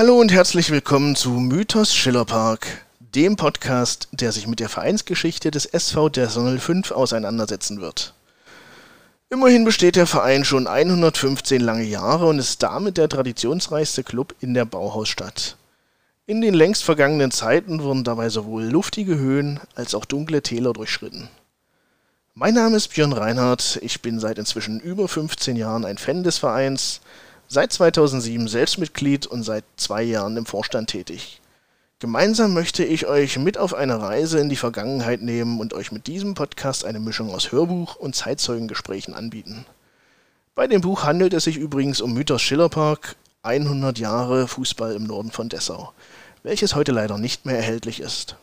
Hallo und herzlich willkommen zu Mythos Schillerpark, dem Podcast, der sich mit der Vereinsgeschichte des SV der 05 auseinandersetzen wird. Immerhin besteht der Verein schon 115 lange Jahre und ist damit der traditionsreichste Club in der Bauhausstadt. In den längst vergangenen Zeiten wurden dabei sowohl luftige Höhen als auch dunkle Täler durchschritten. Mein Name ist Björn Reinhardt, ich bin seit inzwischen über 15 Jahren ein Fan des Vereins, seit 2007 Selbstmitglied und seit zwei Jahren im Vorstand tätig. Gemeinsam möchte ich euch mit auf eine Reise in die Vergangenheit nehmen und euch mit diesem Podcast eine Mischung aus Hörbuch und Zeitzeugengesprächen anbieten. Bei dem Buch handelt es sich übrigens um Mythos Schillerpark, 100 Jahre Fußball im Norden von Dessau, welches heute leider nicht mehr erhältlich ist.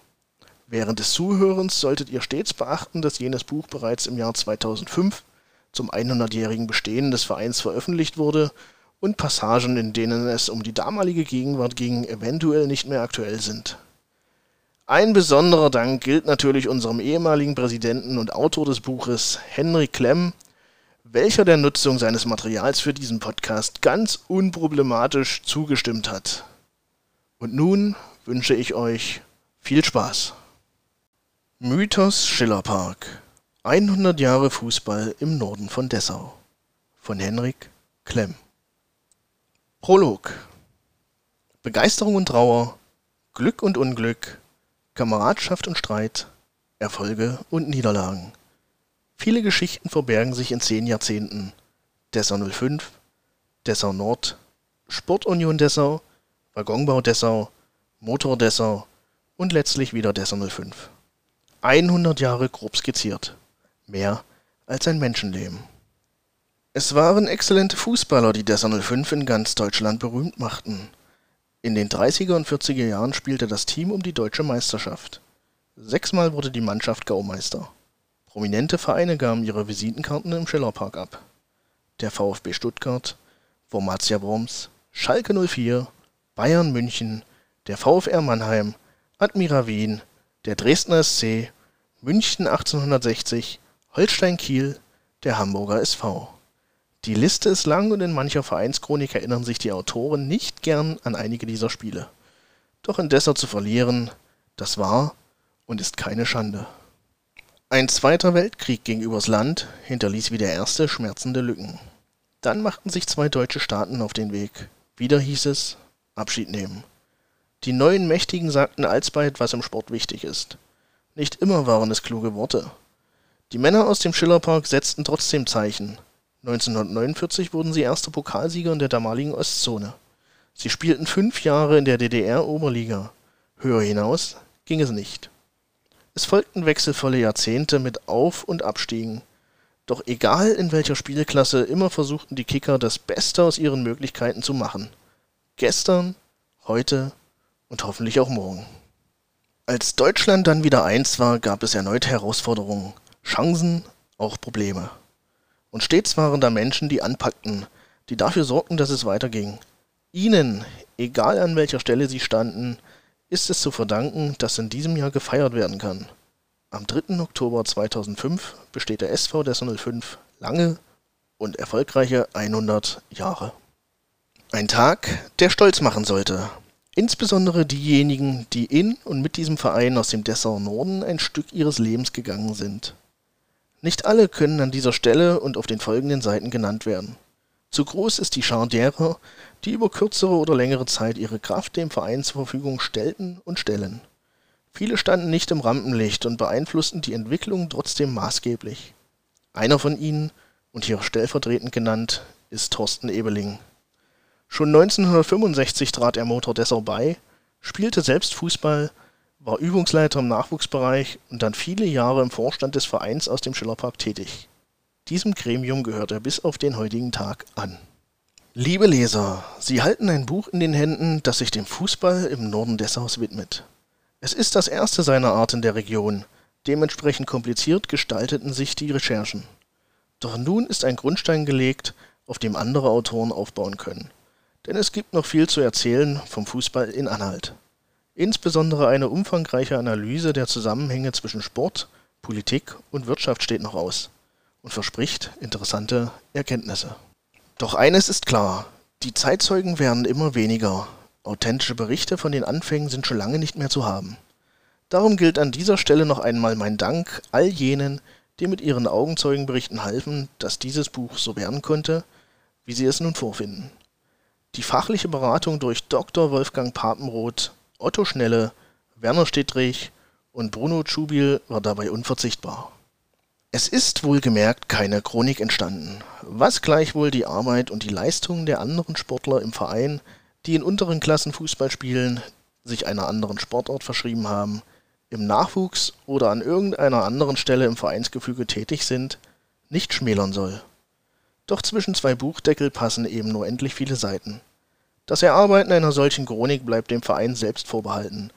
Während des Zuhörens solltet ihr stets beachten, dass jenes Buch bereits im Jahr 2005 zum 100-jährigen Bestehen des Vereins veröffentlicht wurde und Passagen, in denen es um die damalige Gegenwart ging, eventuell nicht mehr aktuell sind. Ein besonderer Dank gilt natürlich unserem ehemaligen Präsidenten und Autor des Buches, Henry Klemm, welcher der Nutzung seines Materials für diesen Podcast ganz unproblematisch zugestimmt hat. Und nun wünsche ich euch viel Spaß. Mythos Schillerpark 100 Jahre Fußball im Norden von Dessau von Henrik Klemm Prolog Begeisterung und Trauer, Glück und Unglück, Kameradschaft und Streit, Erfolge und Niederlagen. Viele Geschichten verbergen sich in zehn Jahrzehnten. Dessau 05, Dessau Nord, Sportunion Dessau, Waggonbau Dessau, Motor Dessau und letztlich wieder Dessau 05. 100 Jahre grob skizziert. Mehr als ein Menschenleben. Es waren exzellente Fußballer, die der 05 in ganz Deutschland berühmt machten. In den 30er und 40er Jahren spielte das Team um die deutsche Meisterschaft. Sechsmal wurde die Mannschaft Gaumeister. Prominente Vereine gaben ihre Visitenkarten im Schillerpark ab. Der VfB Stuttgart, Formatia Worms, Schalke 04, Bayern München, der VfR Mannheim, Admira Wien, der Dresdner SC, München 1860, Holstein Kiel, der Hamburger SV. Die Liste ist lang und in mancher Vereinschronik erinnern sich die Autoren nicht gern an einige dieser Spiele. Doch in Dessau zu verlieren, das war und ist keine Schande. Ein zweiter Weltkrieg ging übers Land, hinterließ wie der erste schmerzende Lücken. Dann machten sich zwei deutsche Staaten auf den Weg. Wieder hieß es Abschied nehmen. Die neuen Mächtigen sagten alsbald, was im Sport wichtig ist. Nicht immer waren es kluge Worte. Die Männer aus dem Schillerpark setzten trotzdem Zeichen, 1949 wurden sie erste Pokalsieger in der damaligen Ostzone. Sie spielten fünf Jahre in der DDR-Oberliga. Höher hinaus ging es nicht. Es folgten wechselvolle Jahrzehnte mit Auf- und Abstiegen. Doch egal in welcher Spielklasse, immer versuchten die Kicker das Beste aus ihren Möglichkeiten zu machen. Gestern, heute und hoffentlich auch morgen. Als Deutschland dann wieder eins war, gab es erneut Herausforderungen, Chancen, auch Probleme. Und stets waren da Menschen, die anpackten, die dafür sorgten, dass es weiterging. Ihnen, egal an welcher Stelle sie standen, ist es zu verdanken, dass in diesem Jahr gefeiert werden kann. Am 3. Oktober 2005 besteht der SV der 05 lange und erfolgreiche 100 Jahre. Ein Tag, der stolz machen sollte. Insbesondere diejenigen, die in und mit diesem Verein aus dem Dessau Norden ein Stück ihres Lebens gegangen sind. Nicht alle können an dieser Stelle und auf den folgenden Seiten genannt werden. Zu groß ist die Schar derer, die über kürzere oder längere Zeit ihre Kraft dem Verein zur Verfügung stellten und stellen. Viele standen nicht im Rampenlicht und beeinflussten die Entwicklung trotzdem maßgeblich. Einer von ihnen, und hier stellvertretend genannt, ist Thorsten Ebeling. Schon 1965 trat er Motor Dessau bei, spielte selbst Fußball war Übungsleiter im Nachwuchsbereich und dann viele Jahre im Vorstand des Vereins aus dem Schillerpark tätig. Diesem Gremium gehört er bis auf den heutigen Tag an. Liebe Leser, Sie halten ein Buch in den Händen, das sich dem Fußball im Norden Dessaus widmet. Es ist das erste seiner Art in der Region. Dementsprechend kompliziert gestalteten sich die Recherchen. Doch nun ist ein Grundstein gelegt, auf dem andere Autoren aufbauen können. Denn es gibt noch viel zu erzählen vom Fußball in Anhalt. Insbesondere eine umfangreiche Analyse der Zusammenhänge zwischen Sport, Politik und Wirtschaft steht noch aus und verspricht interessante Erkenntnisse. Doch eines ist klar, die Zeitzeugen werden immer weniger, Authentische Berichte von den Anfängen sind schon lange nicht mehr zu haben. Darum gilt an dieser Stelle noch einmal mein Dank all jenen, die mit ihren Augenzeugenberichten halfen, dass dieses Buch so werden konnte, wie sie es nun vorfinden. Die fachliche Beratung durch Dr. Wolfgang Papenroth, Otto Schnelle, Werner Stittrich und Bruno Tschubil war dabei unverzichtbar. Es ist wohlgemerkt keine Chronik entstanden, was gleichwohl die Arbeit und die Leistungen der anderen Sportler im Verein, die in unteren Klassen Fußball spielen, sich einer anderen Sportart verschrieben haben, im Nachwuchs oder an irgendeiner anderen Stelle im Vereinsgefüge tätig sind, nicht schmälern soll. Doch zwischen zwei Buchdeckel passen eben nur endlich viele Seiten. Das Erarbeiten einer solchen Chronik bleibt dem Verein selbst vorbehalten,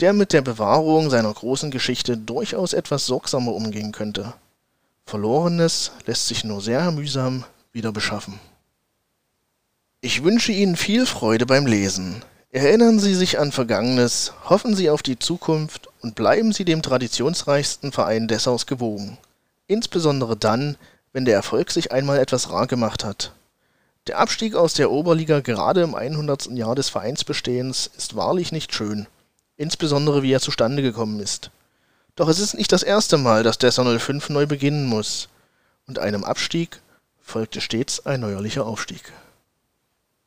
der mit der Bewahrung seiner großen Geschichte durchaus etwas sorgsamer umgehen könnte. Verlorenes lässt sich nur sehr mühsam wieder beschaffen. Ich wünsche Ihnen viel Freude beim Lesen. Erinnern Sie sich an Vergangenes, hoffen Sie auf die Zukunft und bleiben Sie dem traditionsreichsten Verein Dessaus gewogen. Insbesondere dann, wenn der Erfolg sich einmal etwas rar gemacht hat. Der Abstieg aus der Oberliga gerade im 100. Jahr des Vereinsbestehens ist wahrlich nicht schön, insbesondere wie er zustande gekommen ist. Doch es ist nicht das erste Mal, dass Dessau 05 neu beginnen muss, und einem Abstieg folgte stets ein neuerlicher Aufstieg.